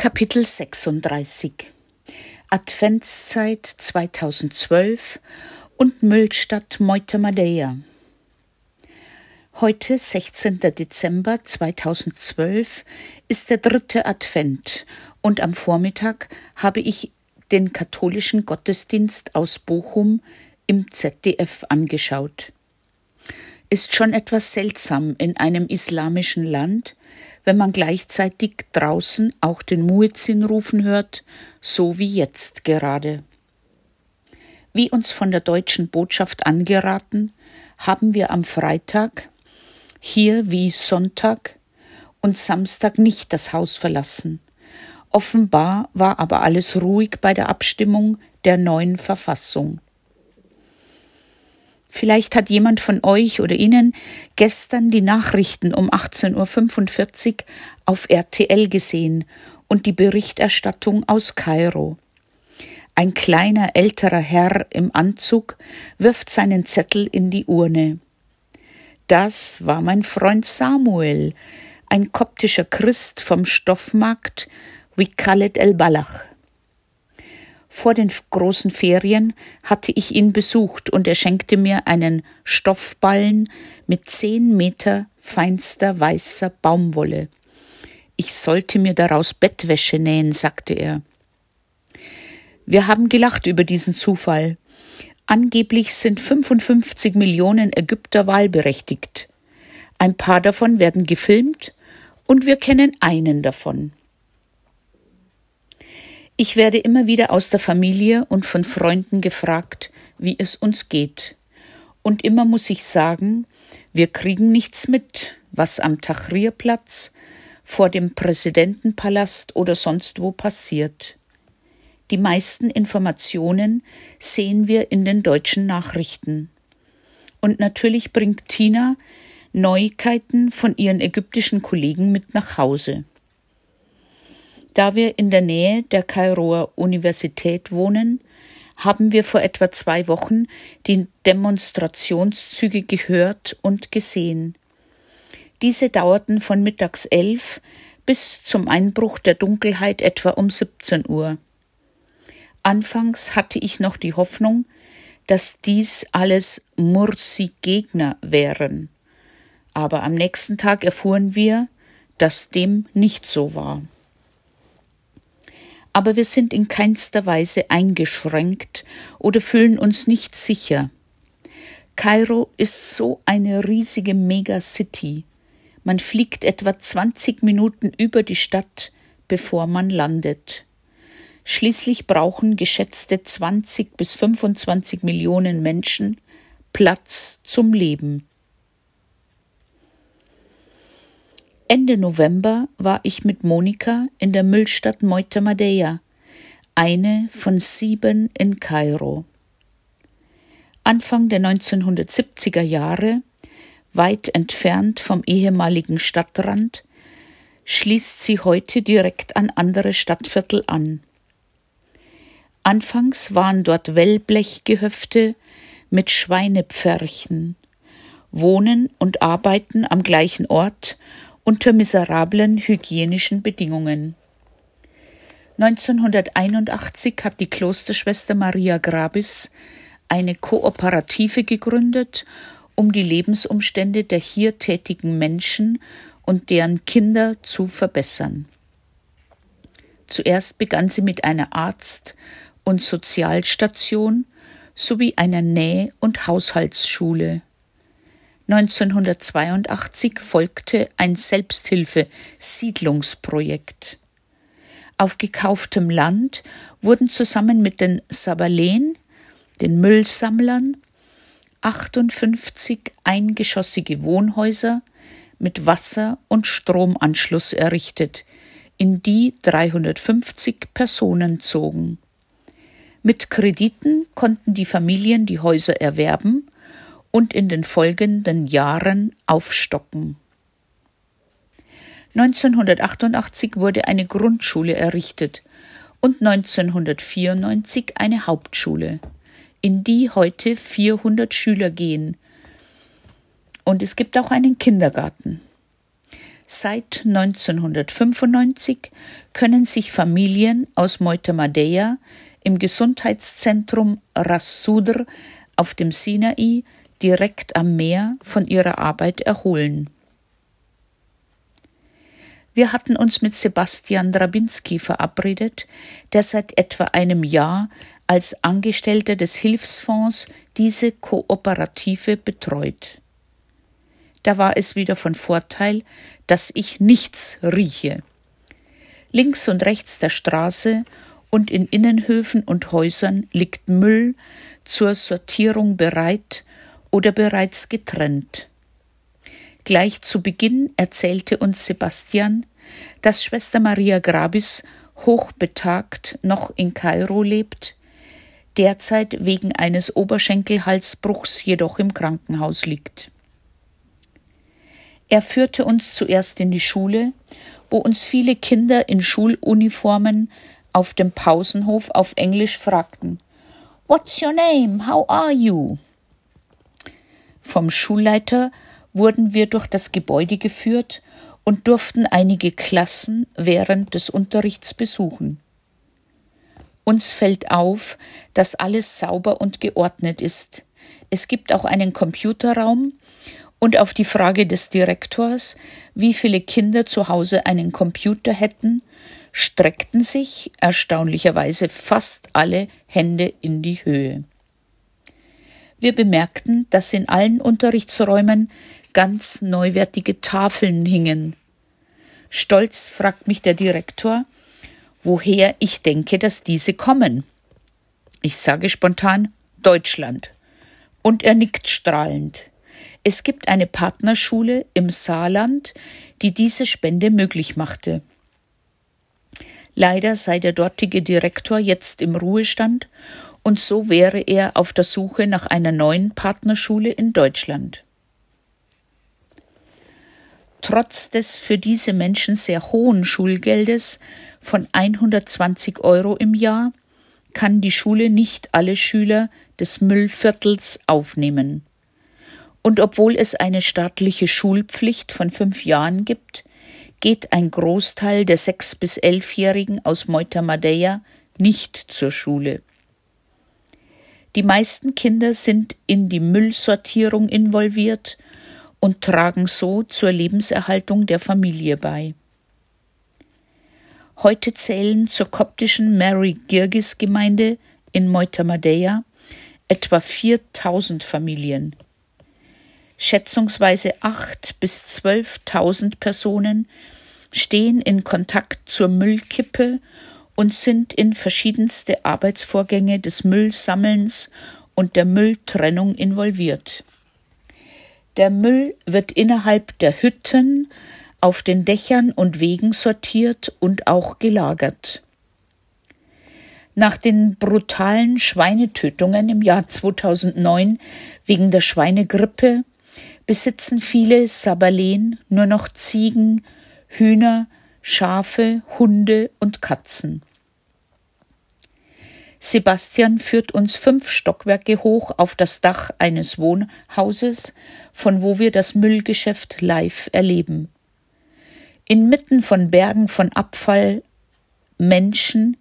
Kapitel 36 Adventszeit 2012 und Müllstadt Moitamadeia. Heute, 16. Dezember 2012, ist der dritte Advent und am Vormittag habe ich den katholischen Gottesdienst aus Bochum im ZDF angeschaut. Ist schon etwas seltsam in einem islamischen Land, wenn man gleichzeitig draußen auch den Muezzin rufen hört, so wie jetzt gerade. Wie uns von der deutschen Botschaft angeraten, haben wir am Freitag, hier wie Sonntag und Samstag nicht das Haus verlassen. Offenbar war aber alles ruhig bei der Abstimmung der neuen Verfassung. Vielleicht hat jemand von euch oder Ihnen gestern die Nachrichten um 18.45 Uhr auf RTL gesehen und die Berichterstattung aus Kairo. Ein kleiner älterer Herr im Anzug wirft seinen Zettel in die Urne. Das war mein Freund Samuel, ein koptischer Christ vom Stoffmarkt Wikalet el-Balach. Vor den großen Ferien hatte ich ihn besucht und er schenkte mir einen Stoffballen mit zehn Meter feinster weißer Baumwolle. Ich sollte mir daraus Bettwäsche nähen, sagte er. Wir haben gelacht über diesen Zufall. Angeblich sind 55 Millionen Ägypter wahlberechtigt. Ein paar davon werden gefilmt und wir kennen einen davon. Ich werde immer wieder aus der Familie und von Freunden gefragt, wie es uns geht. Und immer muss ich sagen, wir kriegen nichts mit, was am Tahrirplatz, vor dem Präsidentenpalast oder sonst wo passiert. Die meisten Informationen sehen wir in den deutschen Nachrichten. Und natürlich bringt Tina Neuigkeiten von ihren ägyptischen Kollegen mit nach Hause. Da wir in der Nähe der Kairoer Universität wohnen, haben wir vor etwa zwei Wochen die Demonstrationszüge gehört und gesehen. Diese dauerten von mittags elf bis zum Einbruch der Dunkelheit etwa um 17 Uhr. Anfangs hatte ich noch die Hoffnung, dass dies alles Mursi-Gegner wären. Aber am nächsten Tag erfuhren wir, dass dem nicht so war aber wir sind in keinster Weise eingeschränkt oder fühlen uns nicht sicher. Kairo ist so eine riesige Megacity. Man fliegt etwa 20 Minuten über die Stadt, bevor man landet. Schließlich brauchen geschätzte 20 bis 25 Millionen Menschen Platz zum Leben. Ende November war ich mit Monika in der Müllstadt Moitamadeia, eine von sieben in Kairo. Anfang der 1970er Jahre, weit entfernt vom ehemaligen Stadtrand, schließt sie heute direkt an andere Stadtviertel an. Anfangs waren dort Wellblechgehöfte mit Schweinepferchen, wohnen und arbeiten am gleichen Ort unter miserablen hygienischen Bedingungen. 1981 hat die Klosterschwester Maria Grabis eine Kooperative gegründet, um die Lebensumstände der hier tätigen Menschen und deren Kinder zu verbessern. Zuerst begann sie mit einer Arzt- und Sozialstation sowie einer Näh- und Haushaltsschule. 1982 folgte ein Selbsthilfe-Siedlungsprojekt. Auf gekauftem Land wurden zusammen mit den Sabalen, den Müllsammlern, 58 eingeschossige Wohnhäuser mit Wasser- und Stromanschluss errichtet, in die 350 Personen zogen. Mit Krediten konnten die Familien die Häuser erwerben und in den folgenden Jahren aufstocken. 1988 wurde eine Grundschule errichtet und 1994 eine Hauptschule, in die heute 400 Schüler gehen. Und es gibt auch einen Kindergarten. Seit 1995 können sich Familien aus Moitamadeya im Gesundheitszentrum Ras Sudr auf dem Sinai direkt am Meer von ihrer Arbeit erholen. Wir hatten uns mit Sebastian Drabinski verabredet, der seit etwa einem Jahr als Angestellter des Hilfsfonds diese Kooperative betreut. Da war es wieder von Vorteil, dass ich nichts rieche. Links und rechts der Straße und in Innenhöfen und Häusern liegt Müll zur Sortierung bereit oder bereits getrennt. Gleich zu Beginn erzählte uns Sebastian, dass Schwester Maria Grabis hochbetagt noch in Kairo lebt, derzeit wegen eines Oberschenkelhalsbruchs jedoch im Krankenhaus liegt. Er führte uns zuerst in die Schule, wo uns viele Kinder in Schuluniformen auf dem Pausenhof auf Englisch fragten What's your name? How are you? Vom Schulleiter wurden wir durch das Gebäude geführt und durften einige Klassen während des Unterrichts besuchen. Uns fällt auf, dass alles sauber und geordnet ist. Es gibt auch einen Computerraum, und auf die Frage des Direktors, wie viele Kinder zu Hause einen Computer hätten, streckten sich erstaunlicherweise fast alle Hände in die Höhe. Wir bemerkten, dass in allen Unterrichtsräumen ganz neuwertige Tafeln hingen. Stolz fragt mich der Direktor, woher ich denke, dass diese kommen. Ich sage spontan Deutschland. Und er nickt strahlend. Es gibt eine Partnerschule im Saarland, die diese Spende möglich machte. Leider sei der dortige Direktor jetzt im Ruhestand und so wäre er auf der Suche nach einer neuen Partnerschule in Deutschland. Trotz des für diese Menschen sehr hohen Schulgeldes von 120 Euro im Jahr kann die Schule nicht alle Schüler des Müllviertels aufnehmen. Und obwohl es eine staatliche Schulpflicht von fünf Jahren gibt, geht ein Großteil der sechs bis elfjährigen aus Moitamadeya nicht zur Schule. Die meisten Kinder sind in die Müllsortierung involviert und tragen so zur Lebenserhaltung der Familie bei. Heute zählen zur koptischen Mary Girgis Gemeinde in Moitamadeya etwa 4000 Familien. Schätzungsweise acht bis zwölftausend Personen stehen in Kontakt zur Müllkippe und sind in verschiedenste Arbeitsvorgänge des Müllsammelns und der Mülltrennung involviert. Der Müll wird innerhalb der Hütten, auf den Dächern und Wegen sortiert und auch gelagert. Nach den brutalen Schweinetötungen im Jahr 2009 wegen der Schweinegrippe besitzen viele Sabalen nur noch Ziegen, Hühner, Schafe, Hunde und Katzen. Sebastian führt uns fünf Stockwerke hoch auf das Dach eines Wohnhauses, von wo wir das Müllgeschäft live erleben. Inmitten von Bergen von Abfall Menschen,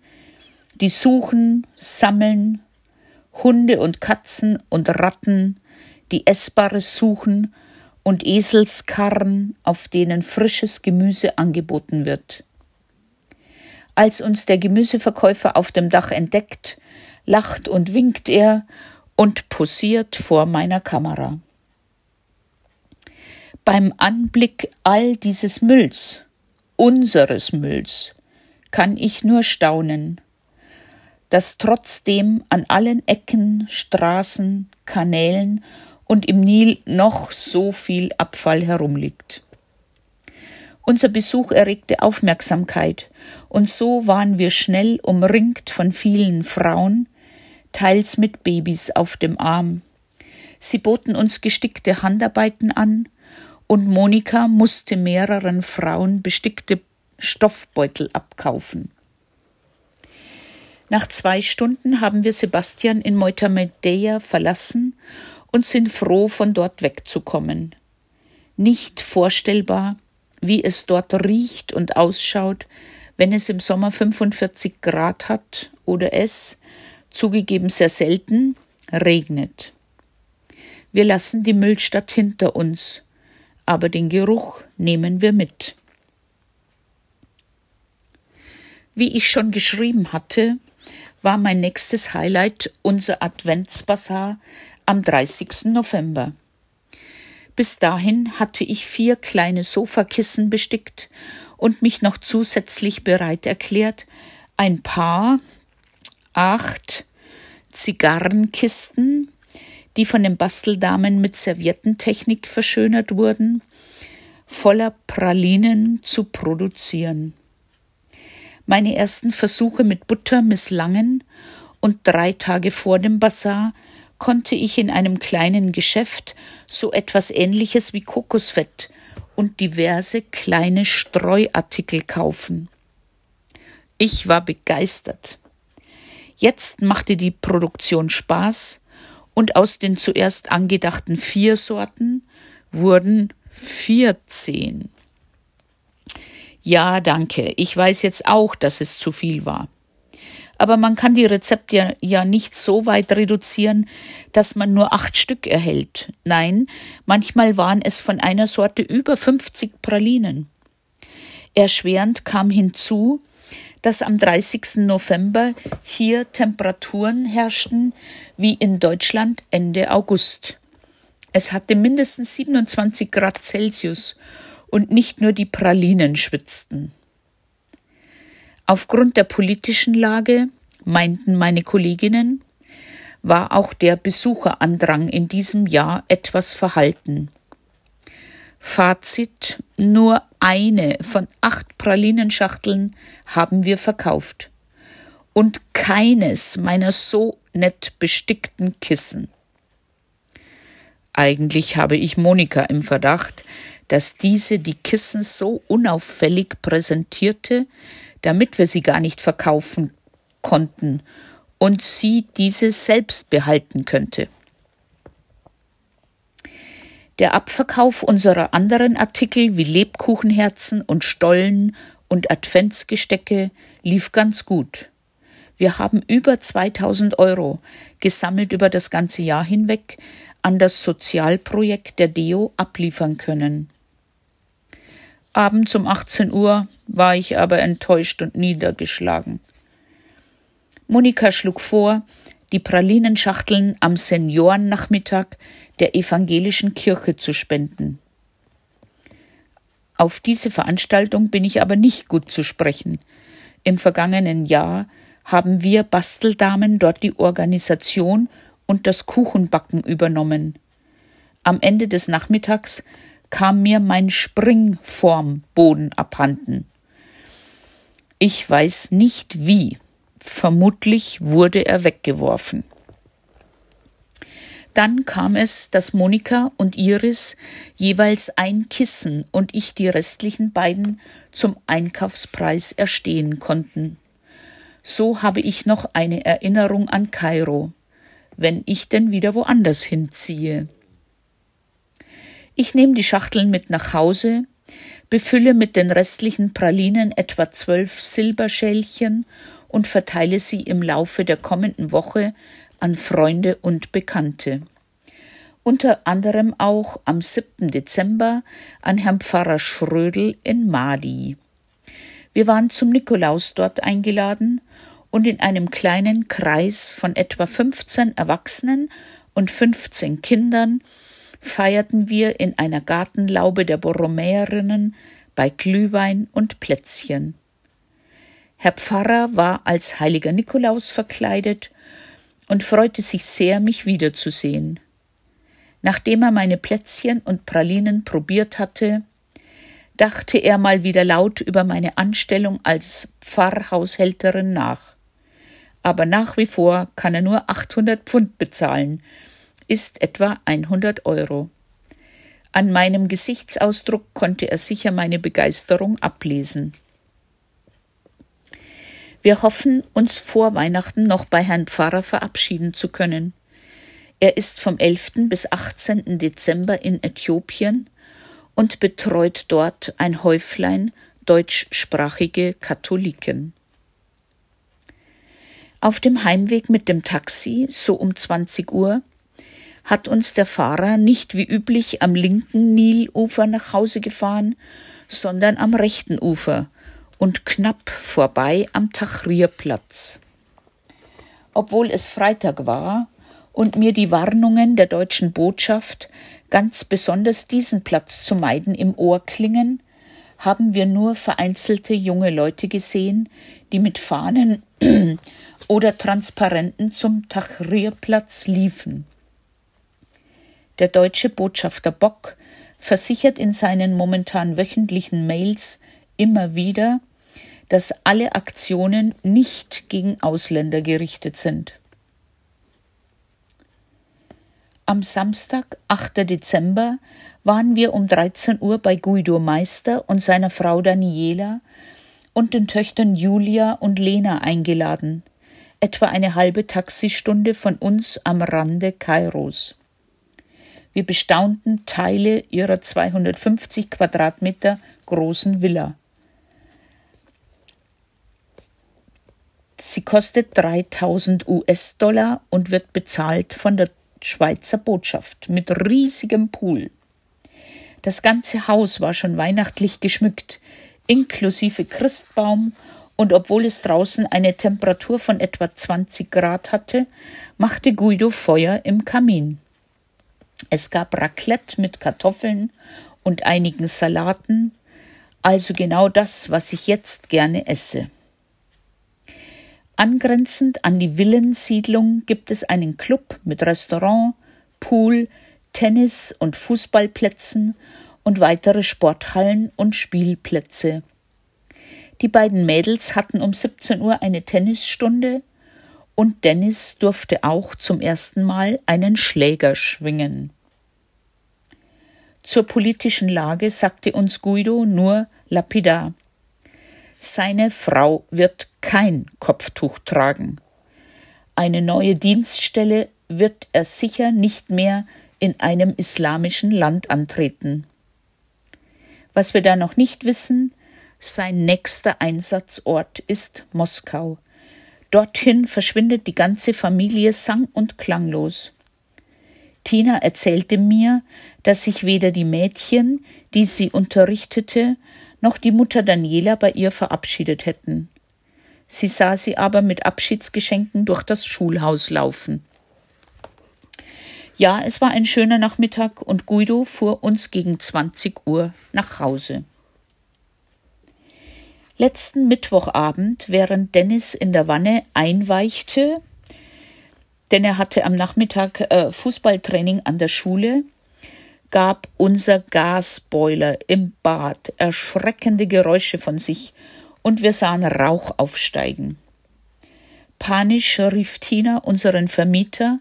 die suchen, sammeln, Hunde und Katzen und Ratten, die Essbares suchen und Eselskarren, auf denen frisches Gemüse angeboten wird. Als uns der Gemüseverkäufer auf dem Dach entdeckt, lacht und winkt er und posiert vor meiner Kamera. Beim Anblick all dieses Mülls, unseres Mülls, kann ich nur staunen, dass trotzdem an allen Ecken, Straßen, Kanälen und im Nil noch so viel Abfall herumliegt. Unser Besuch erregte Aufmerksamkeit, und so waren wir schnell umringt von vielen Frauen, teils mit Babys auf dem Arm. Sie boten uns gestickte Handarbeiten an, und Monika musste mehreren Frauen bestickte Stoffbeutel abkaufen. Nach zwei Stunden haben wir Sebastian in Moitamedeia verlassen und sind froh, von dort wegzukommen. Nicht vorstellbar, wie es dort riecht und ausschaut, wenn es im Sommer 45 Grad hat oder es, zugegeben sehr selten, regnet. Wir lassen die Müllstadt hinter uns, aber den Geruch nehmen wir mit. Wie ich schon geschrieben hatte, war mein nächstes Highlight unser Adventsbasar am 30. November. Bis dahin hatte ich vier kleine Sofakissen bestickt und mich noch zusätzlich bereit erklärt, ein paar acht Zigarrenkisten, die von den Basteldamen mit Serviettentechnik verschönert wurden, voller Pralinen zu produzieren. Meine ersten Versuche mit Butter misslangen und drei Tage vor dem Bazar konnte ich in einem kleinen Geschäft so etwas ähnliches wie Kokosfett und diverse kleine Streuartikel kaufen. Ich war begeistert. Jetzt machte die Produktion Spaß und aus den zuerst angedachten vier Sorten wurden vierzehn. Ja, danke. Ich weiß jetzt auch, dass es zu viel war. Aber man kann die Rezepte ja nicht so weit reduzieren, dass man nur acht Stück erhält. Nein, manchmal waren es von einer Sorte über 50 Pralinen. Erschwerend kam hinzu, dass am 30. November hier Temperaturen herrschten wie in Deutschland Ende August. Es hatte mindestens 27 Grad Celsius und nicht nur die Pralinen schwitzten. Aufgrund der politischen Lage, meinten meine Kolleginnen, war auch der Besucherandrang in diesem Jahr etwas verhalten. Fazit, nur eine von acht Pralinenschachteln haben wir verkauft. Und keines meiner so nett bestickten Kissen. Eigentlich habe ich Monika im Verdacht, dass diese die Kissen so unauffällig präsentierte, damit wir sie gar nicht verkaufen konnten und sie diese selbst behalten könnte. Der Abverkauf unserer anderen Artikel wie Lebkuchenherzen und Stollen und Adventsgestecke lief ganz gut. Wir haben über 2000 Euro gesammelt über das ganze Jahr hinweg an das Sozialprojekt der Deo abliefern können. Abends um 18 Uhr war ich aber enttäuscht und niedergeschlagen. Monika schlug vor, die Pralinenschachteln am Seniorennachmittag der evangelischen Kirche zu spenden. Auf diese Veranstaltung bin ich aber nicht gut zu sprechen. Im vergangenen Jahr haben wir Basteldamen dort die Organisation und das Kuchenbacken übernommen. Am Ende des Nachmittags kam mir mein Springformboden abhanden. Ich weiß nicht wie. Vermutlich wurde er weggeworfen. Dann kam es, dass Monika und Iris jeweils ein Kissen und ich die restlichen beiden zum Einkaufspreis erstehen konnten. So habe ich noch eine Erinnerung an Kairo, wenn ich denn wieder woanders hinziehe. Ich nehme die Schachteln mit nach Hause, befülle mit den restlichen Pralinen etwa zwölf Silberschälchen und verteile sie im Laufe der kommenden Woche an Freunde und Bekannte. Unter anderem auch am 7. Dezember an Herrn Pfarrer Schrödel in Madi. Wir waren zum Nikolaus dort eingeladen und in einem kleinen Kreis von etwa 15 Erwachsenen und 15 Kindern feierten wir in einer Gartenlaube der Borromäerinnen bei Glühwein und Plätzchen. Herr Pfarrer war als heiliger Nikolaus verkleidet und freute sich sehr, mich wiederzusehen. Nachdem er meine Plätzchen und Pralinen probiert hatte, dachte er mal wieder laut über meine Anstellung als Pfarrhaushälterin nach. Aber nach wie vor kann er nur 800 Pfund bezahlen, ist etwa 100 Euro. An meinem Gesichtsausdruck konnte er sicher meine Begeisterung ablesen. Wir hoffen, uns vor Weihnachten noch bei Herrn Pfarrer verabschieden zu können. Er ist vom 11. bis 18. Dezember in Äthiopien und betreut dort ein Häuflein deutschsprachige Katholiken. Auf dem Heimweg mit dem Taxi, so um 20 Uhr, hat uns der Fahrer nicht wie üblich am linken Nilufer nach Hause gefahren, sondern am rechten Ufer und knapp vorbei am Tahrirplatz. Obwohl es Freitag war und mir die Warnungen der deutschen Botschaft, ganz besonders diesen Platz zu meiden, im Ohr klingen, haben wir nur vereinzelte junge Leute gesehen, die mit Fahnen oder Transparenten zum Tahrirplatz liefen. Der deutsche Botschafter Bock versichert in seinen momentan wöchentlichen Mails immer wieder, dass alle Aktionen nicht gegen Ausländer gerichtet sind. Am Samstag, 8. Dezember, waren wir um 13 Uhr bei Guido Meister und seiner Frau Daniela und den Töchtern Julia und Lena eingeladen, etwa eine halbe Taxistunde von uns am Rande Kairos. Wir bestaunten Teile ihrer 250 Quadratmeter großen Villa. Sie kostet 3000 US-Dollar und wird bezahlt von der Schweizer Botschaft mit riesigem Pool. Das ganze Haus war schon weihnachtlich geschmückt, inklusive Christbaum, und obwohl es draußen eine Temperatur von etwa 20 Grad hatte, machte Guido Feuer im Kamin. Es gab Raclette mit Kartoffeln und einigen Salaten, also genau das, was ich jetzt gerne esse. Angrenzend an die Villensiedlung gibt es einen Club mit Restaurant, Pool, Tennis- und Fußballplätzen und weitere Sporthallen und Spielplätze. Die beiden Mädels hatten um 17 Uhr eine Tennisstunde und Dennis durfte auch zum ersten Mal einen Schläger schwingen. Zur politischen Lage sagte uns Guido nur lapidar. Seine Frau wird kein Kopftuch tragen. Eine neue Dienststelle wird er sicher nicht mehr in einem islamischen Land antreten. Was wir da noch nicht wissen, sein nächster Einsatzort ist Moskau. Dorthin verschwindet die ganze Familie sang- und klanglos. Tina erzählte mir, dass sich weder die Mädchen, die sie unterrichtete, noch die Mutter Daniela bei ihr verabschiedet hätten. Sie sah sie aber mit Abschiedsgeschenken durch das Schulhaus laufen. Ja, es war ein schöner Nachmittag und Guido fuhr uns gegen 20 Uhr nach Hause. Letzten Mittwochabend, während Dennis in der Wanne einweichte, denn er hatte am Nachmittag äh, Fußballtraining an der Schule, gab unser Gasboiler im Bad erschreckende Geräusche von sich und wir sahen Rauch aufsteigen. Panisch rief Tina unseren Vermieter,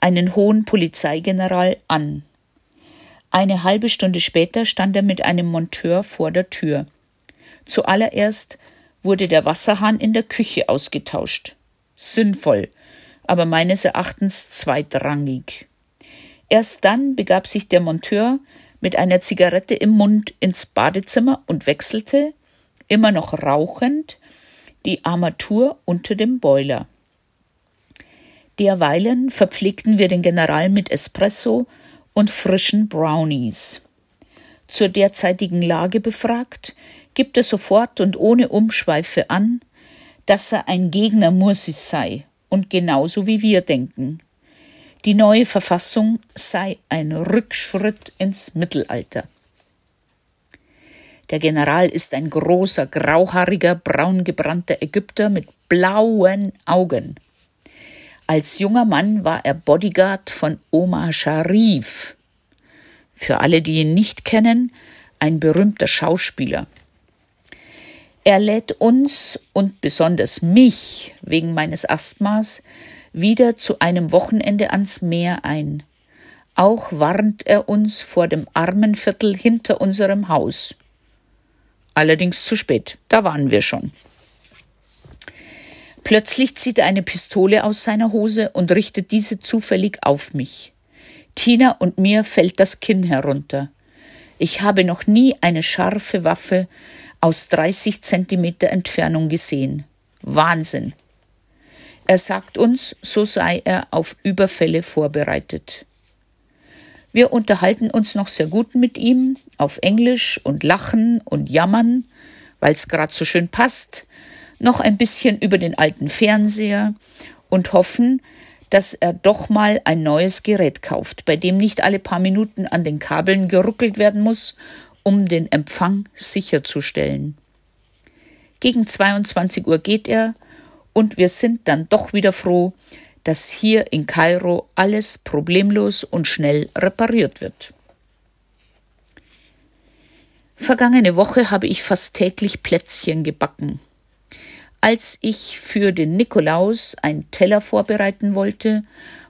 einen hohen Polizeigeneral, an. Eine halbe Stunde später stand er mit einem Monteur vor der Tür. Zuallererst wurde der Wasserhahn in der Küche ausgetauscht. Sinnvoll, aber meines Erachtens zweitrangig. Erst dann begab sich der Monteur mit einer Zigarette im Mund ins Badezimmer und wechselte, immer noch rauchend, die Armatur unter dem Boiler. Derweilen verpflegten wir den General mit Espresso und frischen Brownies. Zur derzeitigen Lage befragt, gibt er sofort und ohne Umschweife an, dass er ein Gegner Mursis sei und genauso wie wir denken. Die neue Verfassung sei ein Rückschritt ins Mittelalter. Der General ist ein großer, grauhaariger, braungebrannter Ägypter mit blauen Augen. Als junger Mann war er Bodyguard von Omar Sharif. Für alle, die ihn nicht kennen, ein berühmter Schauspieler. Er lädt uns und besonders mich wegen meines Asthmas wieder zu einem Wochenende ans Meer ein. Auch warnt er uns vor dem Armenviertel hinter unserem Haus. Allerdings zu spät, da waren wir schon. Plötzlich zieht er eine Pistole aus seiner Hose und richtet diese zufällig auf mich. Tina und mir fällt das Kinn herunter. Ich habe noch nie eine scharfe Waffe aus 30 Zentimeter Entfernung gesehen. Wahnsinn. Er sagt uns, so sei er auf Überfälle vorbereitet. Wir unterhalten uns noch sehr gut mit ihm auf Englisch und lachen und jammern, weil's grad so schön passt, noch ein bisschen über den alten Fernseher und hoffen, dass er doch mal ein neues Gerät kauft, bei dem nicht alle paar Minuten an den Kabeln geruckelt werden muss, um den Empfang sicherzustellen. Gegen 22 Uhr geht er und wir sind dann doch wieder froh, dass hier in Kairo alles problemlos und schnell repariert wird. Vergangene Woche habe ich fast täglich Plätzchen gebacken. Als ich für den Nikolaus einen Teller vorbereiten wollte,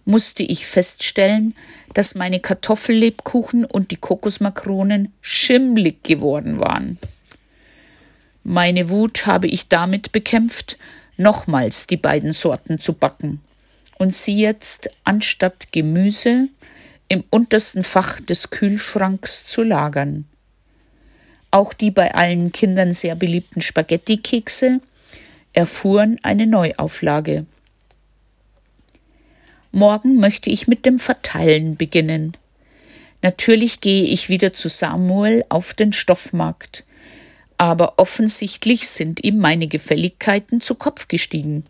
musste ich feststellen, dass meine Kartoffellebkuchen und die Kokosmakronen schimmlig geworden waren. Meine Wut habe ich damit bekämpft, nochmals die beiden Sorten zu backen und sie jetzt anstatt Gemüse im untersten Fach des Kühlschranks zu lagern. Auch die bei allen Kindern sehr beliebten Spaghetti-Kekse erfuhren eine Neuauflage. Morgen möchte ich mit dem Verteilen beginnen. Natürlich gehe ich wieder zu Samuel auf den Stoffmarkt, aber offensichtlich sind ihm meine Gefälligkeiten zu Kopf gestiegen.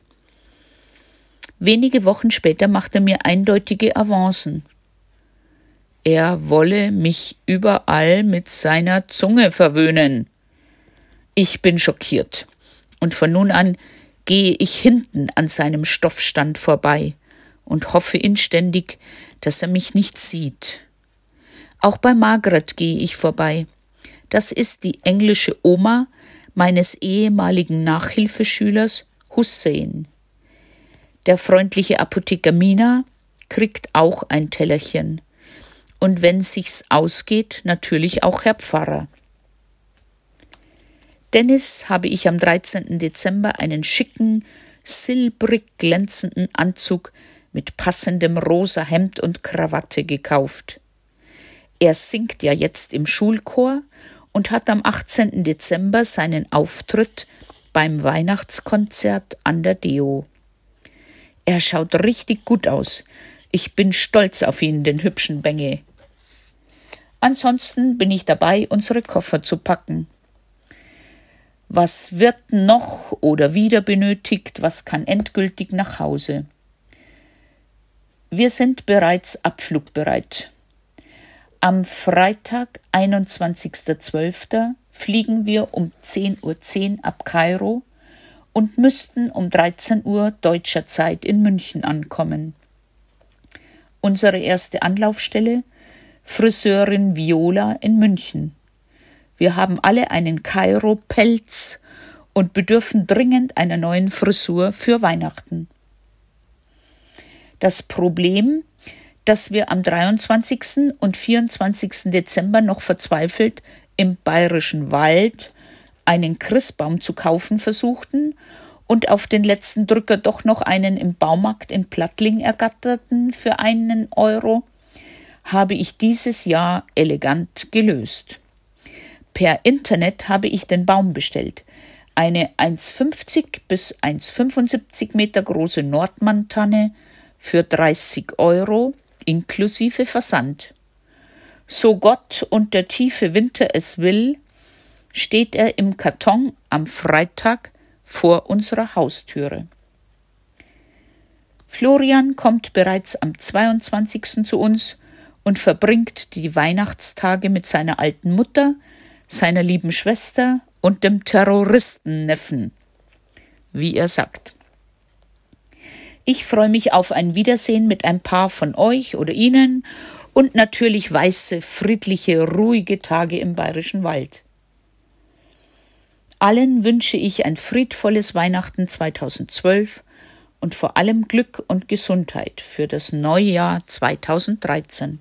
Wenige Wochen später macht er mir eindeutige Avancen. Er wolle mich überall mit seiner Zunge verwöhnen. Ich bin schockiert und von nun an gehe ich hinten an seinem Stoffstand vorbei und hoffe inständig, dass er mich nicht sieht. Auch bei Margaret gehe ich vorbei. Das ist die englische Oma meines ehemaligen Nachhilfeschülers Hussein. Der freundliche Apotheker Mina kriegt auch ein Tellerchen. Und wenn sich's ausgeht, natürlich auch Herr Pfarrer. Dennis habe ich am 13. Dezember einen schicken, silbrig glänzenden Anzug mit passendem rosa Hemd und Krawatte gekauft. Er singt ja jetzt im Schulchor und hat am 18. Dezember seinen Auftritt beim Weihnachtskonzert an der Deo. Er schaut richtig gut aus. Ich bin stolz auf ihn, den hübschen Bengel. Ansonsten bin ich dabei, unsere Koffer zu packen. Was wird noch oder wieder benötigt? Was kann endgültig nach Hause? Wir sind bereits abflugbereit. Am Freitag, 21.12., fliegen wir um 10.10 Uhr .10 ab Kairo und müssten um 13 Uhr deutscher Zeit in München ankommen. Unsere erste Anlaufstelle Friseurin Viola in München. Wir haben alle einen Kairo-Pelz und bedürfen dringend einer neuen Frisur für Weihnachten. Das Problem, dass wir am 23. und 24. Dezember noch verzweifelt im bayerischen Wald einen Christbaum zu kaufen versuchten und auf den letzten Drücker doch noch einen im Baumarkt in Plattling ergatterten für einen Euro, habe ich dieses Jahr elegant gelöst. Per Internet habe ich den Baum bestellt. Eine 1,50 bis 1,75 Meter große Nordmantanne für 30 Euro inklusive Versand. So Gott und der tiefe Winter es will, steht er im Karton am Freitag vor unserer Haustüre. Florian kommt bereits am 22. zu uns und verbringt die Weihnachtstage mit seiner alten Mutter, seiner lieben Schwester und dem Terroristenneffen, wie er sagt. Ich freue mich auf ein Wiedersehen mit ein paar von euch oder Ihnen und natürlich weiße, friedliche, ruhige Tage im bayerischen Wald. Allen wünsche ich ein friedvolles Weihnachten 2012 und vor allem Glück und Gesundheit für das Neujahr 2013.